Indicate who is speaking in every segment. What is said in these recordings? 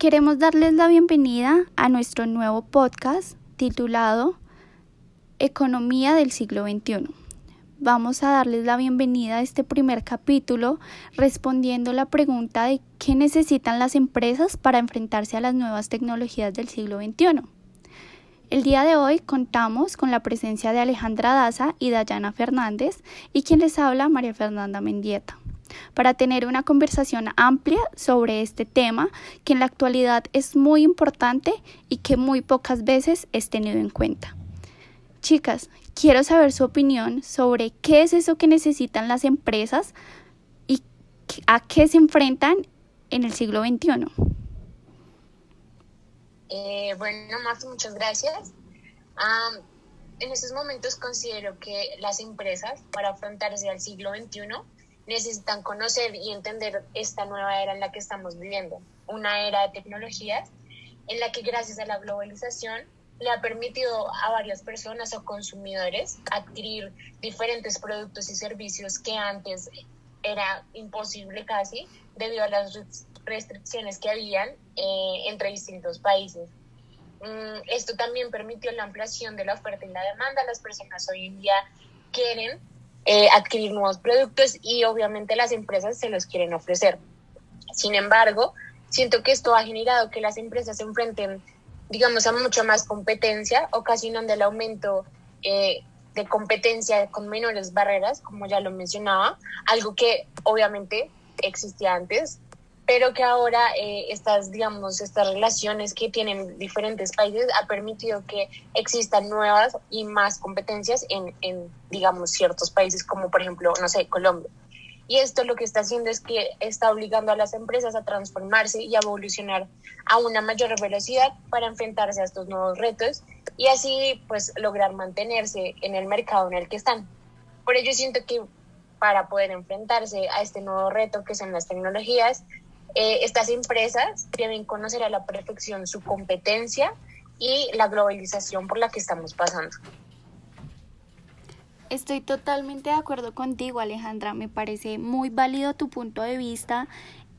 Speaker 1: Queremos darles la bienvenida a nuestro nuevo podcast titulado Economía del siglo XXI. Vamos a darles la bienvenida a este primer capítulo respondiendo la pregunta de qué necesitan las empresas para enfrentarse a las nuevas tecnologías del siglo XXI. El día de hoy contamos con la presencia de Alejandra Daza y Dayana Fernández y quien les habla María Fernanda Mendieta para tener una conversación amplia sobre este tema que en la actualidad es muy importante y que muy pocas veces es tenido en cuenta. Chicas, quiero saber su opinión sobre qué es eso que necesitan las empresas y a qué se enfrentan en el siglo XXI.
Speaker 2: Eh, bueno, Marta, muchas gracias. en estos momentos considero que las empresas, para afrontarse al siglo XXI, necesitan conocer y entender esta nueva era en la que estamos viviendo, una era de tecnologías en la que gracias a la globalización le ha permitido a varias personas o consumidores adquirir diferentes productos y servicios que antes era imposible casi debido a las restricciones que habían eh, entre distintos países. Mm, esto también permitió la ampliación de la oferta y la demanda. Las personas hoy en día quieren eh, adquirir nuevos productos y obviamente las empresas se los quieren ofrecer. Sin embargo, siento que esto ha generado que las empresas se enfrenten, digamos, a mucha más competencia, ocasionando el aumento eh, de competencia con menores barreras, como ya lo mencionaba, algo que obviamente existía antes, pero que ahora eh, estas, digamos, estas relaciones que tienen diferentes países ha permitido que existan nuevas y más competencias en, en, digamos, ciertos países como por ejemplo, no sé, Colombia. Y esto lo que está haciendo es que está obligando a las empresas a transformarse y a evolucionar a una mayor velocidad para enfrentarse a estos nuevos retos y así pues lograr mantenerse en el mercado en el que están. Por ello siento que para poder enfrentarse a este nuevo reto que son las tecnologías, eh, estas empresas deben conocer a la perfección su competencia y la globalización por la que estamos pasando.
Speaker 1: Estoy totalmente de acuerdo contigo, Alejandra. Me parece muy válido tu punto de vista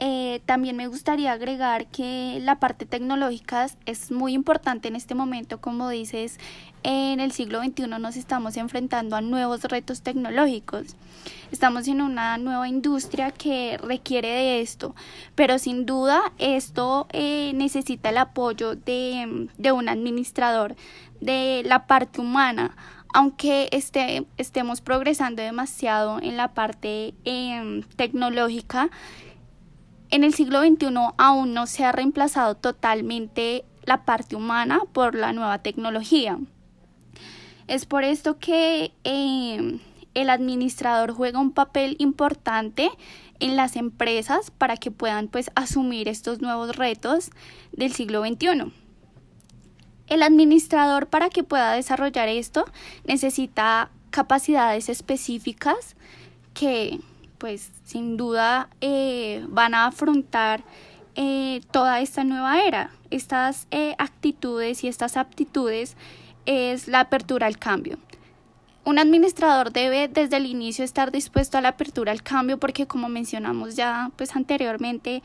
Speaker 1: eh, también me gustaría agregar que la parte tecnológica es muy importante en este momento, como dices, en el siglo XXI nos estamos enfrentando a nuevos retos tecnológicos. Estamos en una nueva industria que requiere de esto, pero sin duda esto eh, necesita el apoyo de, de, un administrador de la parte humana. Aunque este, estemos progresando demasiado en la parte eh, tecnológica, en el siglo XXI aún no se ha reemplazado totalmente la parte humana por la nueva tecnología. Es por esto que eh, el administrador juega un papel importante en las empresas para que puedan pues asumir estos nuevos retos del siglo XXI. El administrador para que pueda desarrollar esto necesita capacidades específicas que pues sin duda eh, van a afrontar eh, toda esta nueva era. Estas eh, actitudes y estas aptitudes es la apertura al cambio. Un administrador debe desde el inicio estar dispuesto a la apertura al cambio porque como mencionamos ya pues anteriormente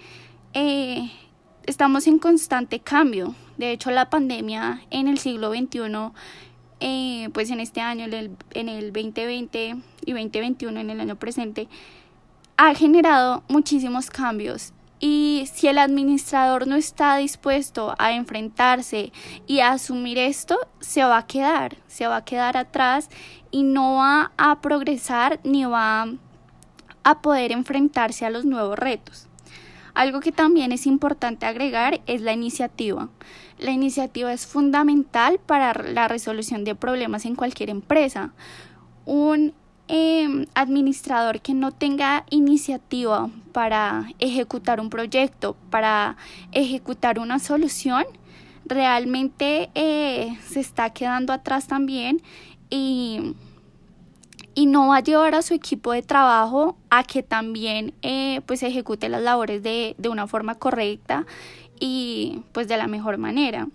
Speaker 1: estamos en constante cambio. De hecho la pandemia en el siglo XXI pues en este año, en el, en el 2020 y 2021, en el año presente, ha generado muchísimos cambios y si el administrador no está dispuesto a enfrentarse y a asumir esto, se va a quedar, se va a quedar atrás y no va a progresar ni va a poder enfrentarse a los nuevos retos. Algo que también es importante agregar es la iniciativa. La iniciativa es fundamental para la resolución de problemas en cualquier empresa. Un Em, administrador que no tenga iniciativa para ejecutar un proyecto, para ejecutar una solución, realmente eh, se está quedando atrás también y, y, no va a llevar a su equipo de trabajo a que también eh, pues ejecute las labores de, de una forma correcta y pues de la mejor manera.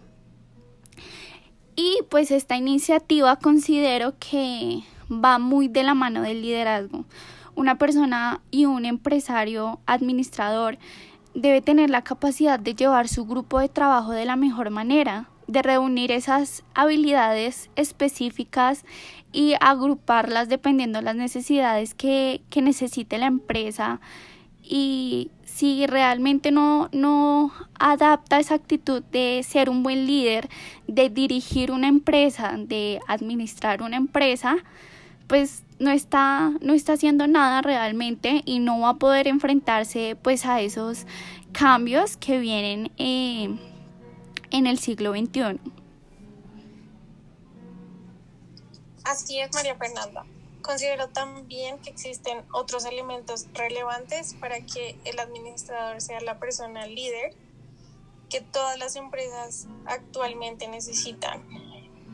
Speaker 1: Y pues esta iniciativa considero que va muy de la mano del liderazgo. Una persona y un empresario administrador debe tener la capacidad de llevar su grupo de trabajo de la mejor manera, de reunir esas habilidades específicas y agruparlas dependiendo de las necesidades que, que necesite la empresa y si realmente no, no adapta esa actitud de ser un buen líder, de dirigir una empresa, de administrar una empresa, pues no está, no está haciendo nada realmente y no va a poder enfrentarse pues a esos cambios que vienen eh, en el siglo XXI.
Speaker 3: Así es, María Fernanda. Considero también que existen otros elementos relevantes para que el administrador sea la persona líder que todas las empresas actualmente necesitan.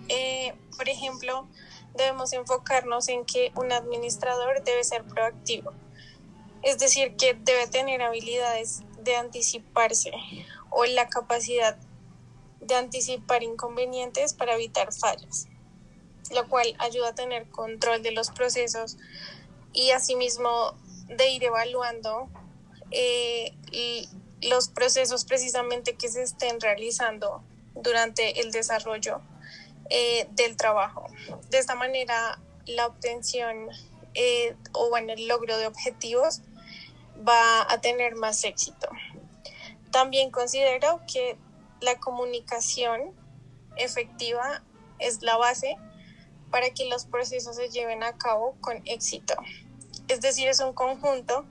Speaker 3: Eh, por ejemplo, debemos enfocarnos en que un administrador debe ser proactivo, es decir, que debe tener habilidades de anticiparse o la capacidad de anticipar inconvenientes para evitar fallas lo cual ayuda a tener control de los procesos y asimismo de ir evaluando eh, los procesos precisamente que se estén realizando durante el desarrollo eh, del trabajo. De esta manera, la obtención eh, o bueno, el logro de objetivos va a tener más éxito. También considero que la comunicación efectiva es la base para que los procesos se lleven a cabo con éxito. Es decir, es un conjunto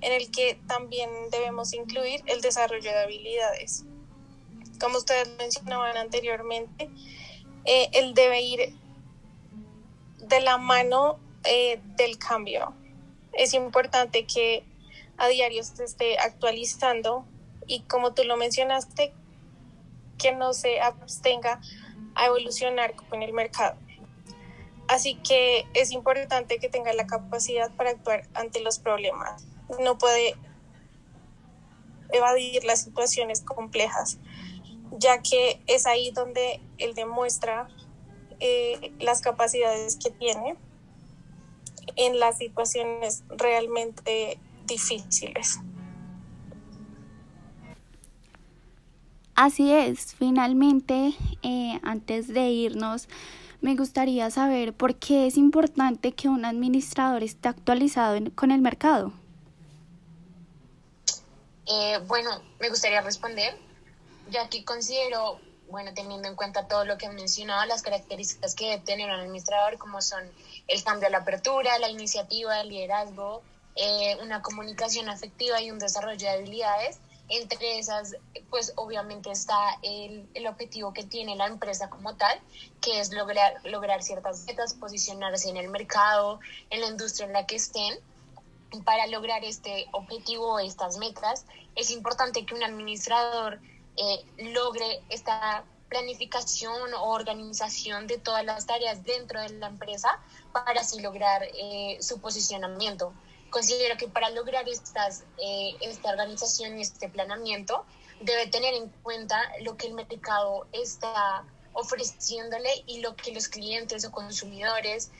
Speaker 3: en el que también debemos incluir el desarrollo de habilidades. Como ustedes mencionaban anteriormente, eh, él debe ir de la mano eh, del cambio. Es importante que a diario se esté actualizando y como tú lo mencionaste, que no se abstenga a evolucionar con el mercado. Así que es importante que tenga la capacidad para actuar ante los problemas. No puede evadir las situaciones complejas, ya que es ahí donde él demuestra eh, las capacidades que tiene en las situaciones realmente difíciles.
Speaker 1: Así es, finalmente, eh, antes de irnos, me gustaría saber por qué es importante que un administrador esté actualizado con el mercado.
Speaker 2: Eh, bueno, me gustaría responder, ya que considero, bueno, teniendo en cuenta todo lo que he mencionado, las características que debe tener un administrador, como son el cambio a la apertura, la iniciativa, el liderazgo, eh, una comunicación afectiva y un desarrollo de habilidades, entre esas, pues obviamente está el, el, objetivo que tiene la empresa como tal, que es lograr, lograr ciertas metas, posicionarse en el mercado, en la industria en la que estén. Para lograr este objetivo, estas metas, es importante que un administrador eh, logre esta planificación o organización de todas las tareas dentro de la empresa para así lograr eh, su posicionamiento considero que para lograr estas, eh, esta organización y este planeamiento debe tener en cuenta lo que el mercado está ofreciéndole y lo que los clientes o consumidores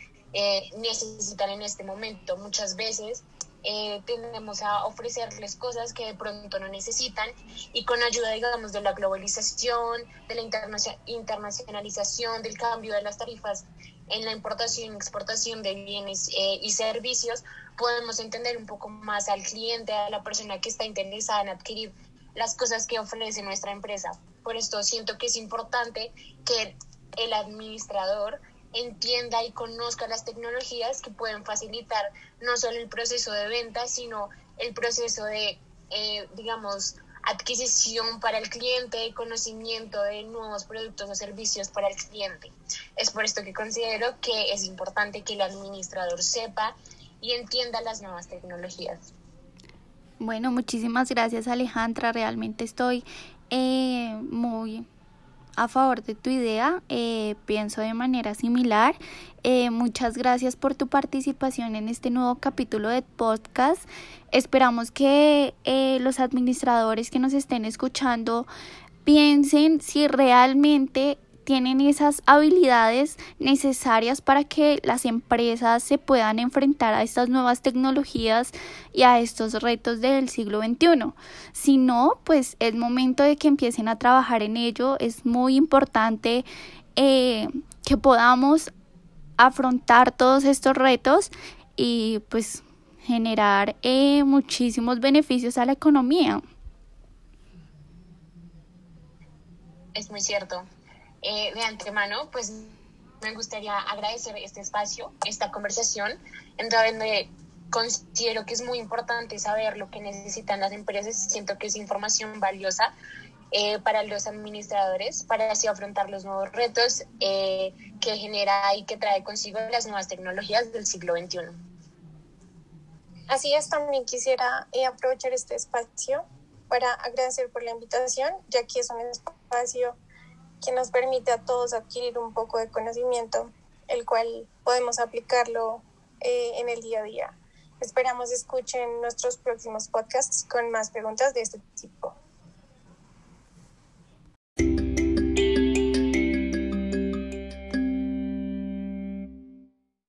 Speaker 2: necesitan en este momento. Muchas veces eh, tendemos a ofrecerles cosas que de pronto no necesitan y con ayuda, digamos, de la globalización, de la internacionalización, del cambio de las tarifas en la importación y exportación de bienes eh, y servicios, podemos entender un poco más al cliente, a la persona que está interesada en adquirir las cosas que ofrece nuestra empresa. Por esto siento que es importante que el administrador entienda y conozca las tecnologías que pueden facilitar no solo el proceso de venta, sino el proceso de, eh, digamos, adquisición para el cliente, conocimiento de nuevos productos o servicios para el cliente. Es por esto que considero que es importante que el administrador sepa y entienda las nuevas tecnologías.
Speaker 1: Bueno, muchísimas gracias Alejandra, realmente estoy eh, muy a favor de tu idea, eh, pienso de manera similar. Eh, muchas gracias por tu participación en este nuevo capítulo de podcast. Esperamos que eh, los administradores que nos estén escuchando piensen si realmente tienen esas habilidades necesarias para que las empresas se puedan enfrentar a estas nuevas tecnologías y a estos retos del siglo XXI. Si no, pues es momento de que empiecen a trabajar en ello. Es muy importante eh, que podamos afrontar todos estos retos y pues generar eh, muchísimos beneficios a la economía.
Speaker 2: Es muy cierto. Eh, de antemano, pues me gustaría agradecer este espacio, esta conversación, en donde considero que es muy importante saber lo que necesitan las empresas. Siento que es información valiosa eh, para los administradores, para así afrontar los nuevos retos que genera y que trae consigo las nuevas tecnologías del siglo XXI.
Speaker 3: Así es, también quisiera eh, aprovechar este espacio para agradecer por la invitación, ya que es un espacio que nos permite a todos adquirir un poco de conocimiento, el cual podemos aplicarlo eh, en el día a día. Esperamos escuchen nuestros próximos podcasts con más preguntas de este tipo.